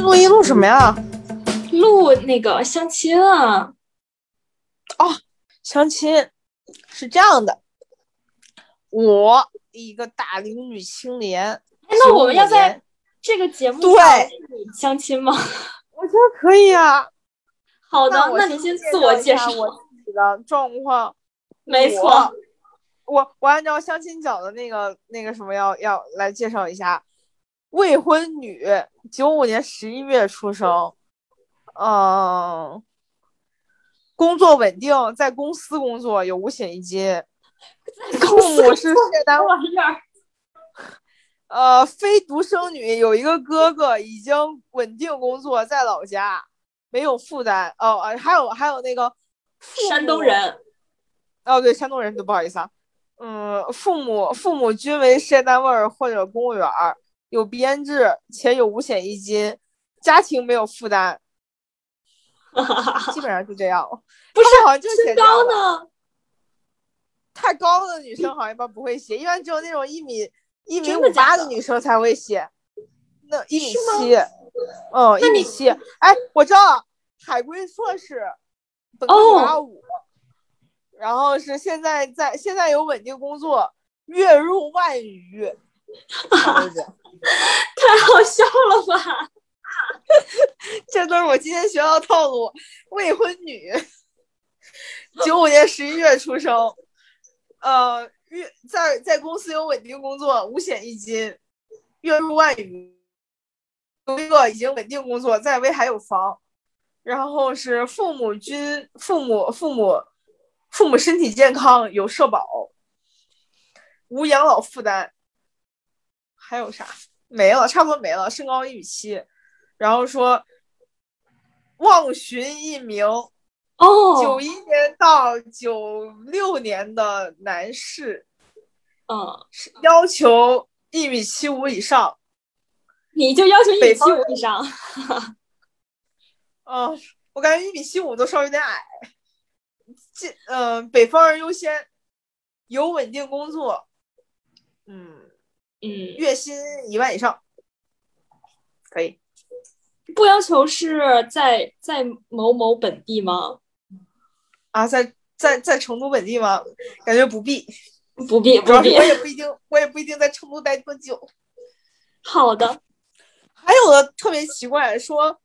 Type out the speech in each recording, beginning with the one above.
录音录什么呀？录那个相亲啊，哦相亲是这样的，我一个大龄女青年，哎那我们要在这个节目对上相亲吗？我觉得可以啊。好的，我那你先自我介绍。我自己的状况。没错，我我我按照相亲角的那个那个什么要要来介绍一下，未婚女，九五年十一月出生，嗯，工作稳定，在公司工作，有五险一金，父母是事业单位。呃，非独生女，有一个哥哥已经稳定工作在老家，没有负担。哦，呃还有还有那个山东人，哦，对，山东人，对，不好意思啊。嗯，父母父母均为事业单位或者公务员，有编制且有五险一金，家庭没有负担，基本上就这样。不是好像就写身这样的高呢？太高的女生好像一般不会写，一般只有那种一米一米五八的女生才会写。那一米七，嗯，一米七。哎，我知道了，海归硕士，本八五，然后是现在在现在有稳定工作，月入万余。太好笑了吧？这都是我今天学到的套路。未婚女，九五年十一月出生，呃，月在在公司有稳定工作，五险一金，月入万余。有一个已经稳定工作，在威海有房，然后是父母均父母父母父母身体健康，有社保，无养老负担。还有啥？没了，差不多没了。身高一米七，然后说望寻一名哦，九一年到九六年的男士，嗯，要求一米七五以上。你就要求一米七五以上，嗯，我感觉一米七五都稍微有点矮。这嗯、呃，北方人优先，有稳定工作，嗯，嗯，月薪一万以上，可以。不要求是在在某某本地吗？啊，在在在成都本地吗？感觉不必，不必，不必主要是我。也不一定，我也不一定在成都待多久。好的，还有的特别奇怪，说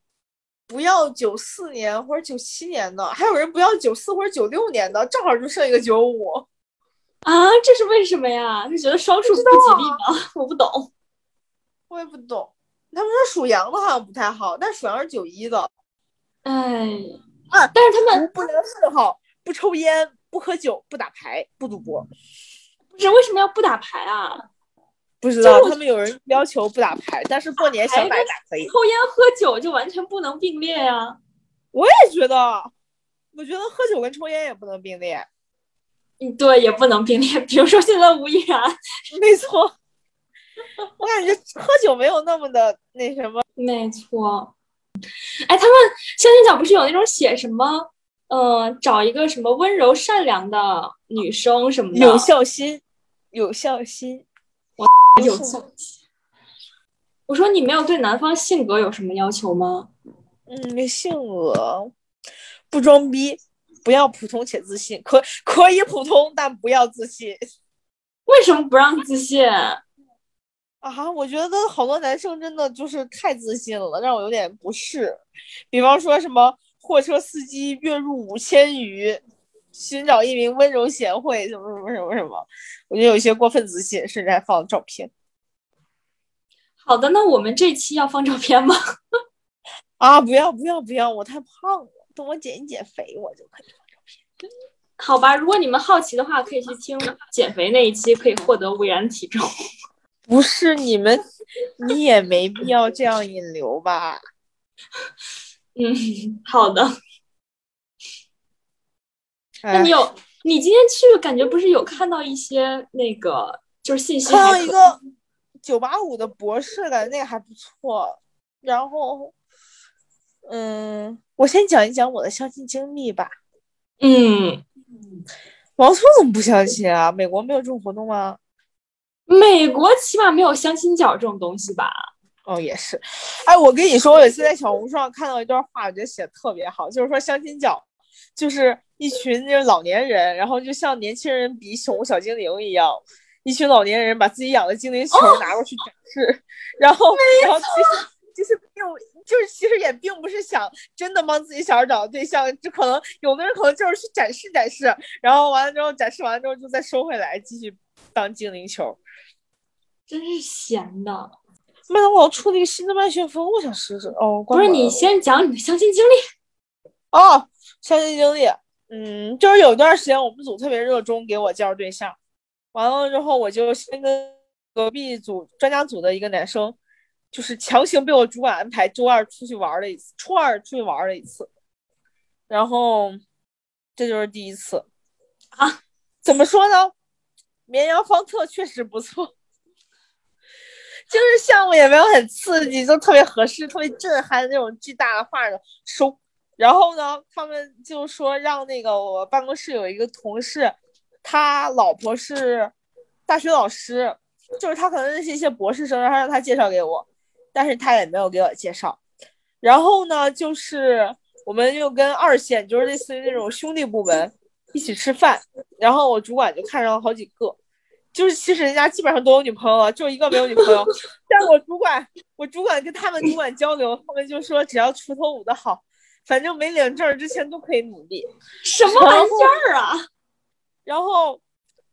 不要九四年或者九七年的，还有人不要九四或者九六年的，正好就剩一个九五。啊，这是为什么呀？是觉得双数不吉利吗？我不懂。我也不懂。他们说属羊的好像不太好，但属羊是九一的。哎，啊，但是他们不良嗜好：不抽烟、不喝酒、不打牌、不赌博。不是为什么要不打牌啊？不知道他们有人要求不打牌，但是过年想打打可以。抽烟喝酒就完全不能并列呀、我也觉得，我觉得喝酒跟抽烟也不能并列。嗯，对，也不能并列。比如说现在吴亦然，没错，我感觉喝酒没有那么的那什么。没错。哎，他们相亲角不是有那种写什么，呃，找一个什么温柔善良的女生什么的，有孝心，有孝心，有孝心。我说你没有对男方性格有什么要求吗？嗯，性格不装逼，不要普通且自信，可可以普通，但不要自信 为什么不让自信？啊！我觉得好多男生真的就是太自信了，让我有点不适。比方说什么货车司机月入五千余，寻找一名温柔贤惠，什么什么什么什么，我觉得有些过分自信，甚至还放了照片好的，那我们这期要放照片吗？啊！不要不要不要，我太胖了，等我减一减肥，我就可以放照片。好吧，如果你们好奇的话，可以去听 减肥那一期，可以获得魏然体重。不是你们，你也没必要这样引流吧？嗯，好的。那哎你有，你今天去感觉不是有看到一些那个就是信息看到一个九八五的博士，感觉那个还不错。然后，嗯，我先讲一讲我的相亲经历吧。嗯王聪怎么不相亲啊？美国没有这种活动吗？美国起码没有相亲角这种东西吧？哦，也是。哎，我跟你说，我有一次在小红书上看到一段话，我觉得写的特别好，就是说相亲角就是一群就是老年人，然后就像年轻人比宠物小精灵一样，一群老年人把自己养的精灵球拿过去展示，然后然后其实其实并就是其实也并不是想真的帮自己小孩找对象，就可能有的人可能就是去展示展示，然后完了之后展示完了之后就再收回来继续当精灵球。真是闲的。麦当劳出了一个新的麦旋风，我想试试。哦，不是，你先讲你的相亲经历。哦，相亲经历，嗯，就是有一段时间我们组特别热衷给我介绍对象，完了之后我就先跟隔壁组专家组的一个男生，就是强行被我主管安排周二出去玩了一次，初二出去玩了一次，然后这就是第一次啊。怎么说呢？绵阳方特确实不错。就是项目也没有很刺激，就特别合适、特别震撼的那种巨大的画的收。然后呢，他们就说让那个我办公室有一个同事，他老婆是大学老师，就是他可能认识一些博士生，然后让他介绍给我，但是他也没有给我介绍。然后呢，就是我们又跟二线，就是类似于那种兄弟部门一起吃饭，然后我主管就看上了好几个。就是其实人家基本上都有女朋友了，就一个没有女朋友。但我主管，我主管跟他们主管交流，他们就说只要锄头舞的好，反正没领证之前都可以努力。什么玩意儿啊？然后，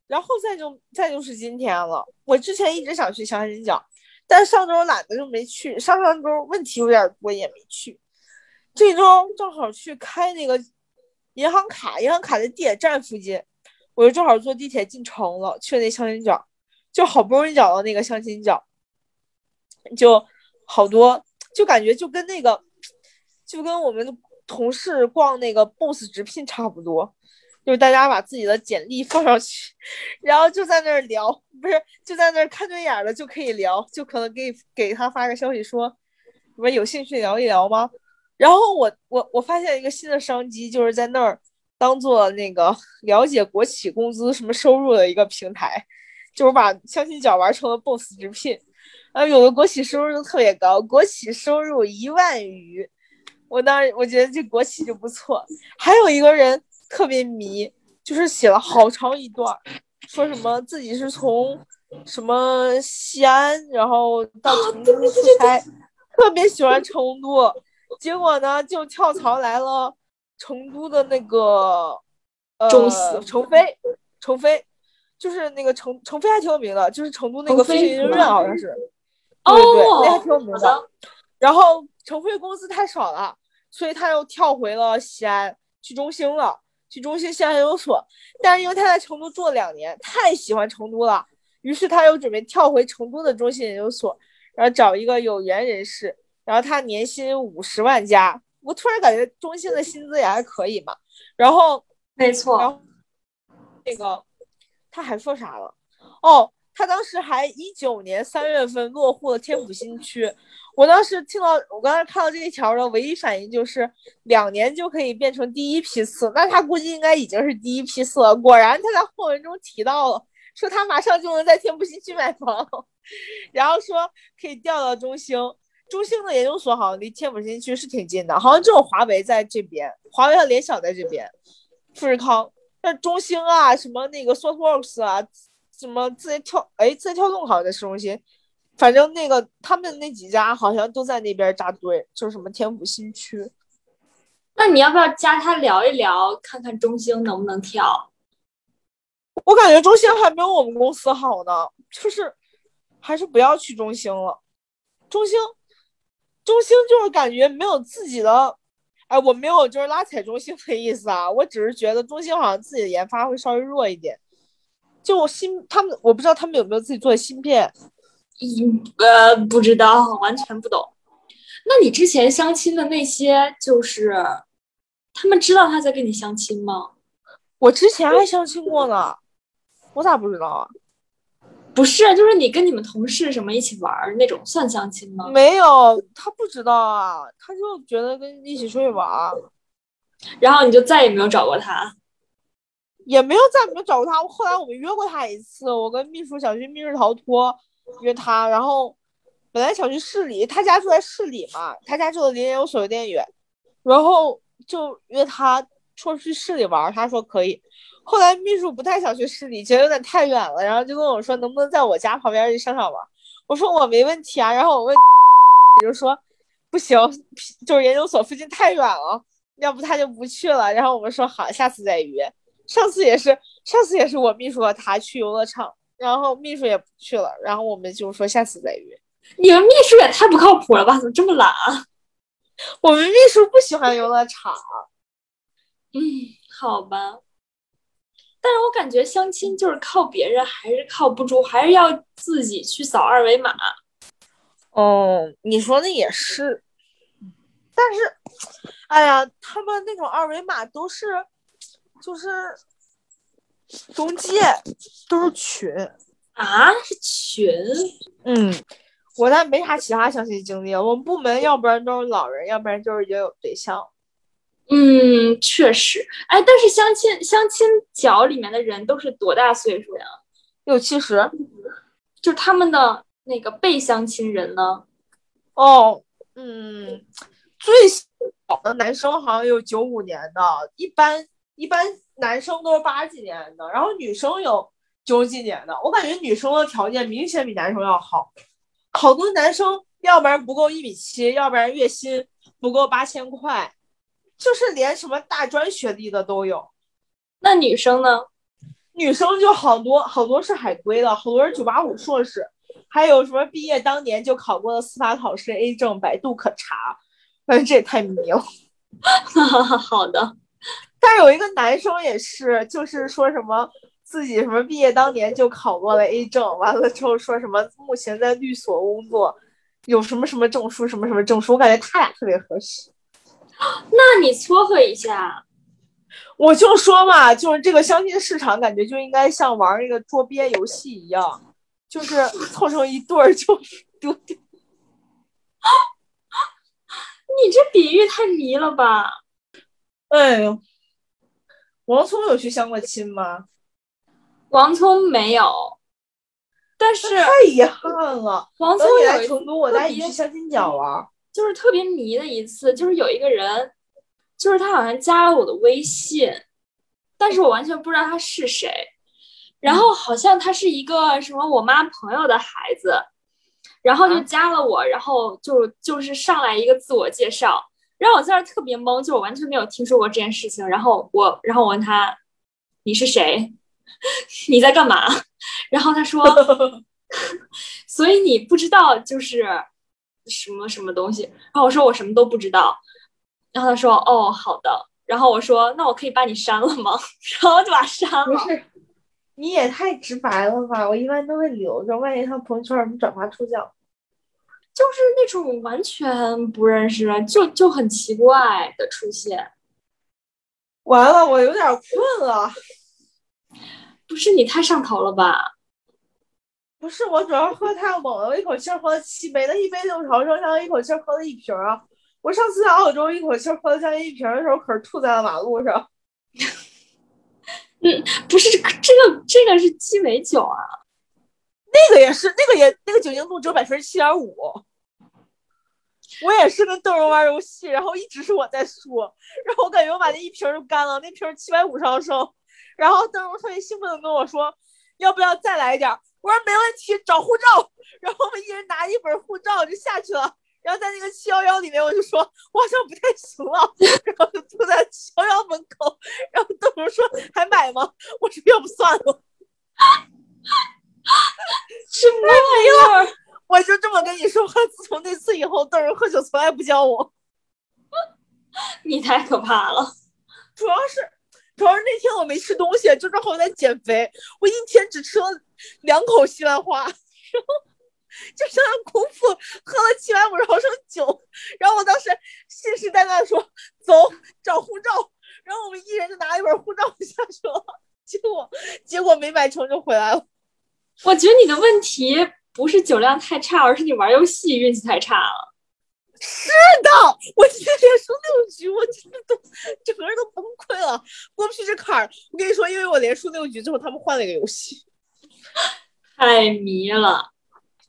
然后再就再就是今天了。我之前一直想去相亲角，但上周懒得就没去。上上周问题有点多，也没去。这周正好去开那个银行卡，银行卡在地铁站附近。我就正好坐地铁进城了，去那相亲角，就好不容易找到那个相亲角，就好多，就感觉就跟那个，就跟我们同事逛那个 BOSS 直聘差不多，就是大家把自己的简历放上去，然后就在那儿聊，不是就在那儿看对眼了就可以聊，就可能给给他发个消息说，你们有兴趣聊一聊吗？然后我我我发现一个新的商机，就是在那儿。当做那个了解国企工资什么收入的一个平台，就是把相亲角玩成了 boss 直聘，啊，有的国企收入都特别高，国企收入一万余，我当时我觉得这国企就不错。还有一个人特别迷，就是写了好长一段，说什么自己是从什么西安，然后到成都出差，特别喜欢成都，结果呢就跳槽来了。成都的那个呃，成飞，成飞，就是那个成成飞还挺有名的，就是成都那个飞行学院好像是，对对，那还挺有名的。然后成飞工资太少了，所以他又跳回了西安，去中兴了，去中兴西安研究所。但是因为他在成都住了两年，太喜欢成都了，于是他又准备跳回成都的中兴研究所，然后找一个有缘人士，然后他年薪五十万加。我突然感觉中兴的薪资也还可以嘛，然后没错，然后那个他还说啥了？哦，他当时还一九年三月份落户了天府新区。我当时听到，我刚才看到这一条的唯一反应就是两年就可以变成第一批次，那他估计应该已经是第一批次了。果然他在后文中提到了，说他马上就能在天府新区买房，然后说可以调到中兴。中兴的研究所好像离天府新区是挺近的，好像只有华为在这边，华为和联想在这边，富士康。那中兴啊，什么那个 Softworks 啊，什么字节跳，哎，字节跳动好像在市中心，反正那个他们那几家好像都在那边扎堆，就是什么天府新区。那你要不要加他聊一聊，看看中兴能不能跳？我感觉中兴还没有我们公司好呢，就是还是不要去中兴了，中兴。中兴就是感觉没有自己的，哎，我没有就是拉踩中兴的意思啊，我只是觉得中兴好像自己的研发会稍微弱一点。就我芯他们，我不知道他们有没有自己做的芯片，嗯，呃，不知道，完全不懂。那你之前相亲的那些，就是他们知道他在跟你相亲吗？我之前还相亲过呢，我咋不知道啊？不是，就是你跟你们同事什么一起玩那种，算相亲吗？没有，他不知道啊，他就觉得跟一起出去玩，然后你就再也没有找过他。也没有再没有找过他。后来我们约过他一次，我跟秘书想去密室逃脱，约他，然后本来想去市里，他家住在市里嘛，他家住的离研究所有点远，然后就约他说去市里玩，他说可以。后来秘书不太想去市里，觉得有点太远了，然后就跟我说能不能在我家旁边去商场玩。我说我没问题啊，然后我问就说不行，就是研究所附近太远了，要不他就不去了。然后我们说好，下次再约。上次也是，上次也是我秘书和他去游乐场，然后秘书也不去了，然后我们就说下次再约。你们秘书也太不靠谱了吧？怎么这么懒啊？我们秘书不喜欢游乐场。嗯，好吧。但是我感觉相亲就是靠别人还是靠不住，还是要自己去扫二维码。哦，你说的也是。但是，哎呀，他们那种二维码都是，就是中介，都是群啊，是群。嗯，我那没啥其他相亲经历，我们部门要不然都是老人，要不然就是已经有对象。嗯，确实，哎，但是相亲相亲角里面的人都是多大岁数呀？六七十，就他们的那个被相亲人呢？哦，嗯，最小的男生好像有九五年的，一般一般男生都是八几年的，然后女生有九几年的。我感觉女生的条件明显比男生要好，好多男生要不然不够一米七，要不然月薪不够八千块。就是连什么大专学历的都有，那女生呢？女生就好多好多是海归的，好多是九八五硕士，还有什么毕业当年就考过的司法考试 A 证，百度可查。反正这也太迷了。好的，但有一个男生也是，就是说什么自己什么毕业当年就考过了 A 证，完了之后说什么目前在律所工作，有什么什么证书，什么什么证书，我感觉他俩特别合适。那你撮合一下，我就说嘛，就是这个相亲市场，感觉就应该像玩那个桌边游戏一样，就是凑成一对儿就丢掉。你这比喻太迷了吧？哎呦，王聪有去相过亲吗？王聪没有，但是太遗憾了。王聪来成都，我带你去相亲角玩。就是特别迷的一次，就是有一个人，就是他好像加了我的微信，但是我完全不知道他是谁。然后好像他是一个什么我妈朋友的孩子，然后就加了我，然后就就是上来一个自我介绍，然后我在那特别懵，就我完全没有听说过这件事情。然后我，然后我问他你是谁？你在干嘛？然后他说，所以你不知道就是。什么什么东西？然后我说我什么都不知道，然后他说哦好的，然后我说那我可以把你删了吗？然后就把删了。不是，你也太直白了吧！我一般都会留着，万一他朋友圈什么转发出奖，就是那种完全不认识，就就很奇怪的出现。完了，我有点困了。不是你太上头了吧？不是我主要喝太猛了，我一口气喝了七杯，那一杯六毫升，相当于一口气喝了一瓶啊！我上次在澳洲一口气喝了将近一瓶的时候，可是吐在了马路上。嗯，不是这个，这个这个是鸡尾酒啊，那个也是，那个也那个酒精度只有百分之七点五。我也是跟邓荣玩游戏，然后一直是我在输，然后我感觉我把那一瓶就干了，那瓶七百五十毫升，然后邓荣特别兴奋的跟我说，要不要再来一点？我说没问题，找护照。然后我们一人拿一本护照就下去了。然后在那个七幺幺里面，我就说我好像不太行了，然后就坐在七幺幺门口。然后邓荣说还买吗？我说要不算了。什么玩意儿？我就这么跟你说话。自从那次以后，邓荣喝酒从来不叫我。你太可怕了。主要是主要是那天我没吃东西，就正好在减肥。我一天只吃了。两口西兰花，然后就相当空腹喝了七百五十毫升酒，然后我当时信誓旦旦说走找护照，然后我们一人就拿一本护照下去了，结果结果没买成就回来了。我觉得你的问题不是酒量太差，而是你玩游戏运气太差了。是的，我今天连输六局，我真的都整个人都崩溃了，过不去这坎儿。我跟你说，因为我连输六局之后，他们换了一个游戏，太迷了。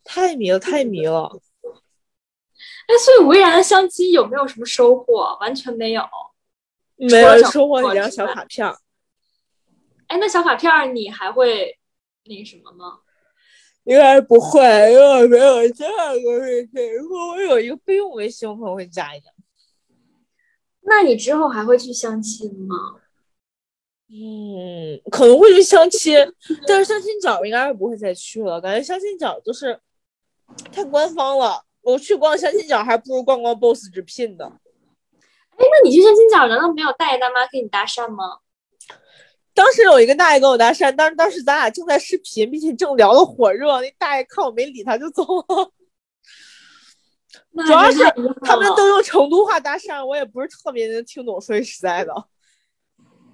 太迷了，太迷了。哎，所以吴亦然的相亲有没有什么收获？完全没有。没有收获一张小卡片。哎，那小卡片你还会那什么吗？应该不会，因为我没有加过微信。如果我有一个备用微信，我可能会加一下。那你之后还会去相亲吗？嗯，可能会去相亲，但是相亲角应该是不会再去了。感觉相亲角就是太官方了，我去逛相亲角还不如逛逛 BOSS 直聘的。哎，那你去相亲角难道没有大爷大妈给你搭讪吗？当时有一个大爷跟我搭讪，但是当时咱俩正在视频，并且正聊的火热，那大爷看我没理他就走了。主要是他们都用成都话搭讪，我也不是特别能听懂。说句实在的，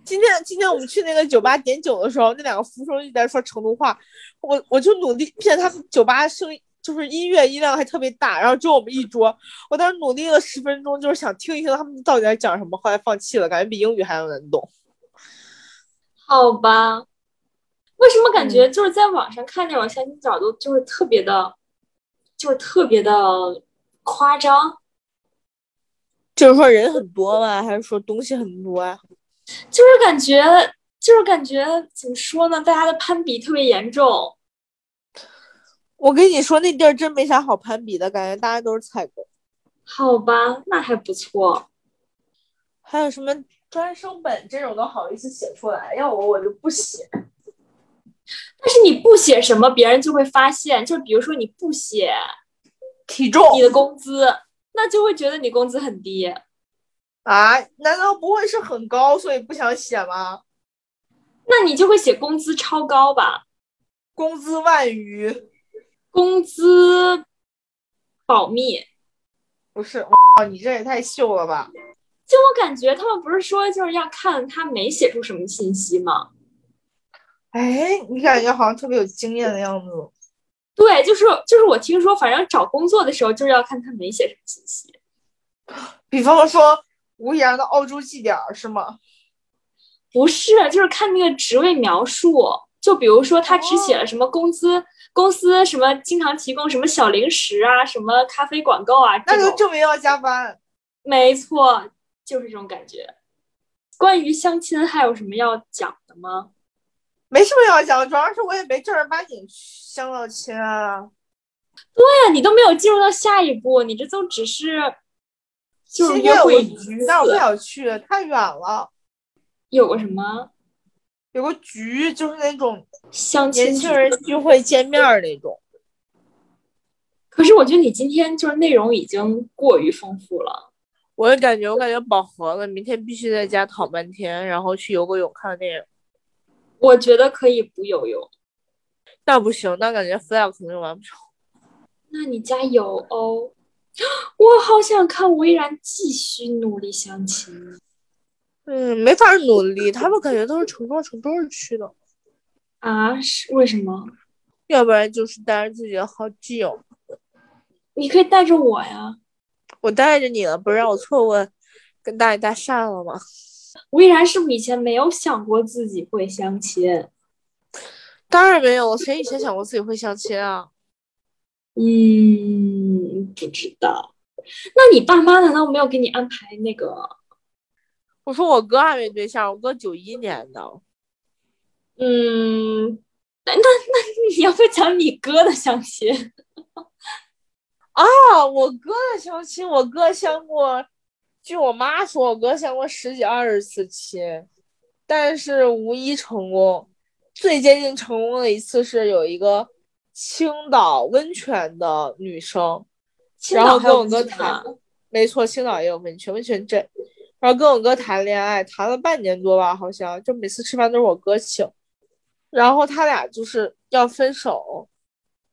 今天今天我们去那个酒吧点酒的时候，那两个服务生一直在说成都话，我我就努力骗他们酒吧声音就是音乐音量还特别大，然后只有我们一桌，我当时努力了十分钟，就是想听一听他们到底在讲什么，后来放弃了，感觉比英语还要难懂。好吧，为什么感觉就是在网上看那种相亲角都就是特别的，就是特别的夸张？就是说人很多吗？还是说东西很多啊？就是感觉，就是感觉怎么说呢？大家的攀比特别严重。我跟你说，那地儿真没啥好攀比的，感觉大家都是踩狗。好吧，那还不错。还有什么？专升本这种都好意思写出来，要我我就不写。但是你不写什么，别人就会发现。就比如说你不写体重、你的工资，那就会觉得你工资很低啊？难道不会是很高，所以不想写吗？那你就会写工资超高吧？工资万余，工资保密。不是，哇，你这也太秀了吧！就我感觉，他们不是说就是要看他没写出什么信息吗？哎，你感觉好像特别有经验的样子。对，就是就是我听说，反正找工作的时候就是要看他没写什么信息。比方说无言的澳洲绩点是吗？不是，就是看那个职位描述。就比如说他只写了什么工资，公司什么经常提供什么小零食啊，什么咖啡广告啊，那就证明要加班。没错。就是这种感觉。关于相亲还有什么要讲的吗？没什么要讲，主要是我也没正儿八经相到亲啊。对呀，你都没有进入到下一步，你这都只是就是约会局，但我不想去，太远了。有个什么？有个局，就是那种相亲年轻人聚会见面那种。可是我觉得你今天就是内容已经过于丰富了。我也感觉，我感觉饱和了。明天必须在家躺半天，然后去游个泳，看个电影。我觉得可以不游泳，那不行，那感觉 flag 肯定完不成。那你加油哦！我好想看魏然继续努力相亲。嗯，没法努力，他们感觉都是成双成对去的。啊？是为什么？要不然就是带着自己的好基友。你可以带着我呀。我带着你了，不是让我错过跟大爷搭讪了吗？我依然是不是以前没有想过自己会相亲？当然没有，谁以前想过自己会相亲啊？嗯，不知道。那你爸妈难道没有给你安排那个？我说我哥还没对象，我哥九一年的。嗯，那那那你要不讲你哥的相亲？啊，我哥的相亲，我哥相过，据我妈说，我哥相过十几二十次亲，但是无一成功。最接近成功的一次是有一个青岛温泉的女生，然后跟我哥谈，没错，青岛也有温泉，温泉镇，然后跟我哥谈恋爱，谈了半年多吧，好像就每次吃饭都是我哥请，然后他俩就是要分手，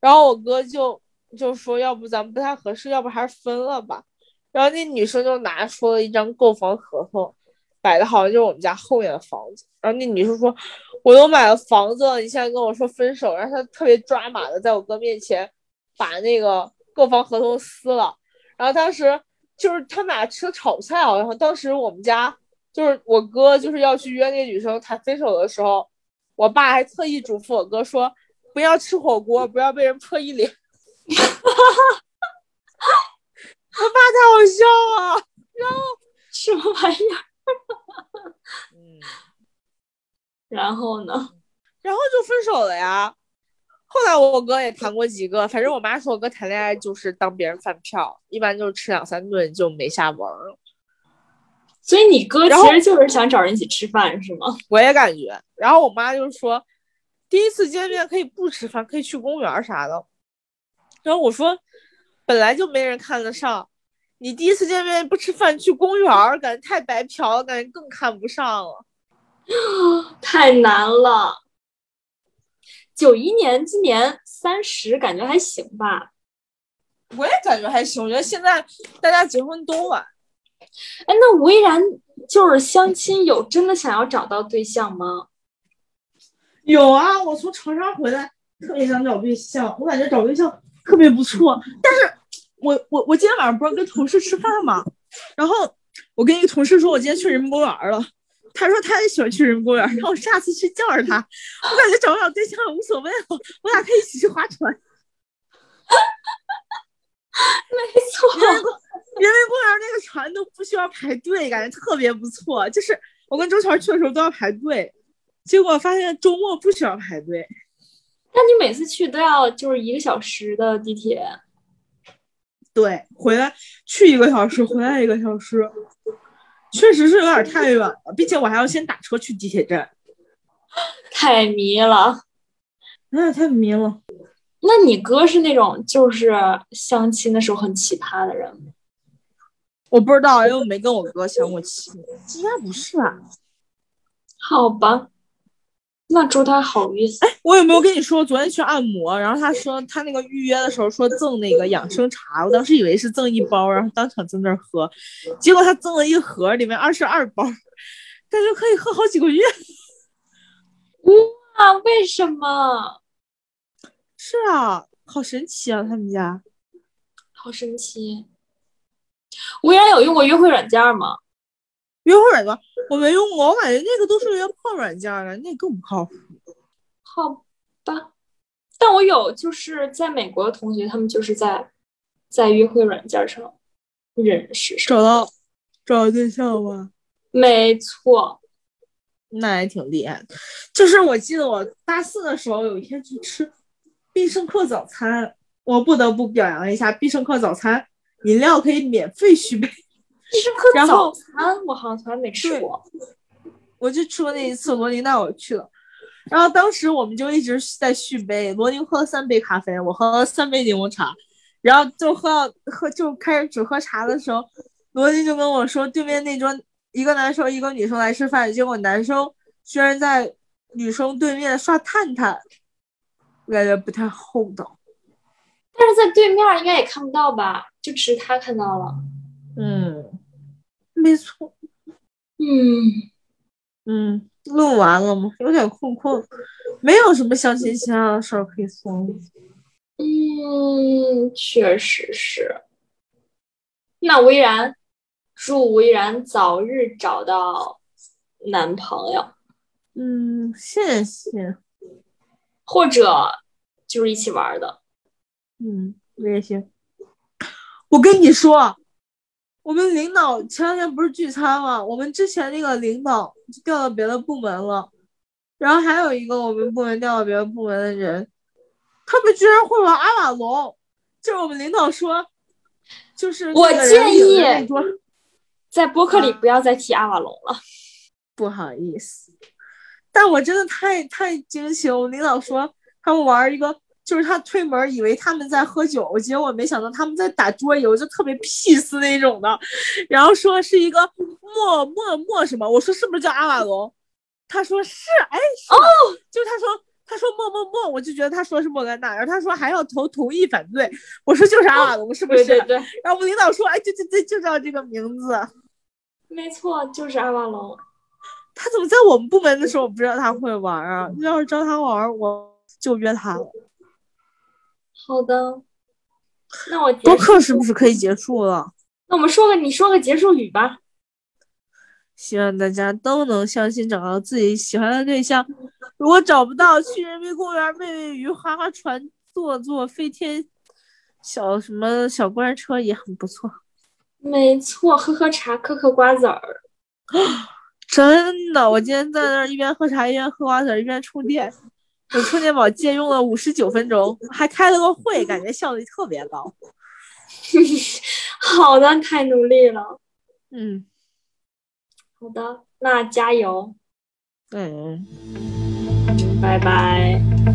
然后我哥就。就说要不咱们不太合适，要不还是分了吧。然后那女生就拿出了一张购房合同，摆的好像就是我们家后面的房子。然后那女生说：“我都买了房子了，你现在跟我说分手。”然后她特别抓马的在我哥面前把那个购房合同撕了。然后当时就是他们俩吃炒菜，好像当时我们家就是我哥就是要去约那个女生谈分手的时候，我爸还特意嘱咐我哥说不要吃火锅，不要被人泼一脸。我爸太好笑了，然后什么玩意儿？嗯，然后呢？然后就分手了呀。后来我哥也谈过几个，反正我妈说我哥谈恋爱就是当别人饭票，一般就是吃两三顿就没下文了。所以你哥其实就是想找人一起吃饭，是吗？我也感觉。然后我妈就说，第一次见面可以不吃饭，可以去公园啥的。然后我说，本来就没人看得上，你第一次见面不吃饭去公园，感觉太白嫖了，感觉更看不上了。太难了。九一年，今年三十，感觉还行吧。我也感觉还行，我觉得现在大家结婚都晚。哎，那吴亦然就是相亲，有真的想要找到对象吗？有啊，我从长沙回来，特别想找对象，我感觉找对象特别不错。但是我我我今天晚上不是跟同事吃饭嘛，然后我跟一个同事说，我今天去人民公园了。他说他也喜欢去人民公园，让我下次去叫着他。我感觉找不找对象无所谓了，我俩可以一起去划船。没错，人民公人民公园那个船都不需要排队，感觉特别不错。就是我跟周全去的时候都要排队，结果发现周末不需要排队。那你每次去都要就是一个小时的地铁，对，回来去一个小时，回来一个小时，确实是有点太远了，并且我还要先打车去地铁站，太迷了。哎，太迷了。那你哥是那种就是相亲的时候很奇葩的人吗？我不知道，因为我没跟我哥相过亲，应该不是吧？好吧，那祝他好运。哎，我有没有跟你说，昨天去按摩，然后他说他那个预约的时候说赠那个养生茶，我当时以为是赠一包，然后当场在那儿喝，结果他赠了一盒，里面二十二包，感觉可以喝好几个月。哇？为什么？是啊，好神奇啊，他们家。好神奇！吴亦然有用过约会软件吗？约会软件我没用过，我感觉那个都是约炮软件了，那更不靠谱。好吧，但我有就是在美国的同学，他们就是在在约会软件上认识上。找到找到对象吗？没错，那也挺厉害。就是我记得我大四的时候有一天去吃必胜客早餐，我不得不表扬一下必胜客早餐，饮料可以免费续杯。必胜客早餐我好像从来没吃过。我就吃过那一次，罗宁带我去了。然后当时我们就一直在续杯，罗宁喝了三杯咖啡，我喝了三杯柠檬茶。然后就喝到喝就开始只喝茶的时候，罗宁就跟我说，对面那桌一个男生一个女生来吃饭，结果男生居然在女生对面刷探探，我感觉不太厚道。但是在对面应该也看不到吧？就只是他看到了。嗯，没错。嗯，嗯，录完了吗？有点困困，没有什么相亲相爱的事儿可以说了。嗯，确实是。那吴亦然，祝吴亦然早日找到男朋友，嗯，谢谢。或者就是一起玩的。嗯，我也行。我跟你说，我们领导前两天不是聚餐吗？我们之前那个领导就调到别的部门了，然后还有一个我们部门调到别的部门的人，他们居然会玩阿瓦隆。就是我们领导说，就是我建议在播客里啊不要再提阿瓦隆了。不好意思，但我真的太太惊喜了。我领导说他们玩一个，就是他推门以为他们在喝酒，结果没想到他们在打桌游，就特别 peace 那种的。然后说是一个莫莫莫什么，我说是不是叫阿瓦隆？他说是，哎，哦，就他说他说莫莫莫，我就觉得他说是莫甘娜，然后他说还要投同意反对，我说就是阿瓦隆，是不是？对对对，然后我们领导说，哎，就就就，就叫这个名字。没错，就是阿瓦隆。他怎么在我们部门的时候，我不知道他会玩啊？要是招他玩，我就约他了。好的，那我播客是不是可以结束了？那我们说个，你说个结束语吧。希望大家都能相信找到自己喜欢的对象。如果找不到，去人民公园喂喂鱼、划划船、坐坐飞天小什么小过山车也很不错。没错，喝喝茶，嗑嗑瓜子儿。真的，我今天在那儿一边喝茶一边嗑瓜子儿一边充电，我充电宝借用了五十九分钟，还开了个会，感觉效率特别高。好的，太努力了。嗯，好的，那加油。嗯，拜拜。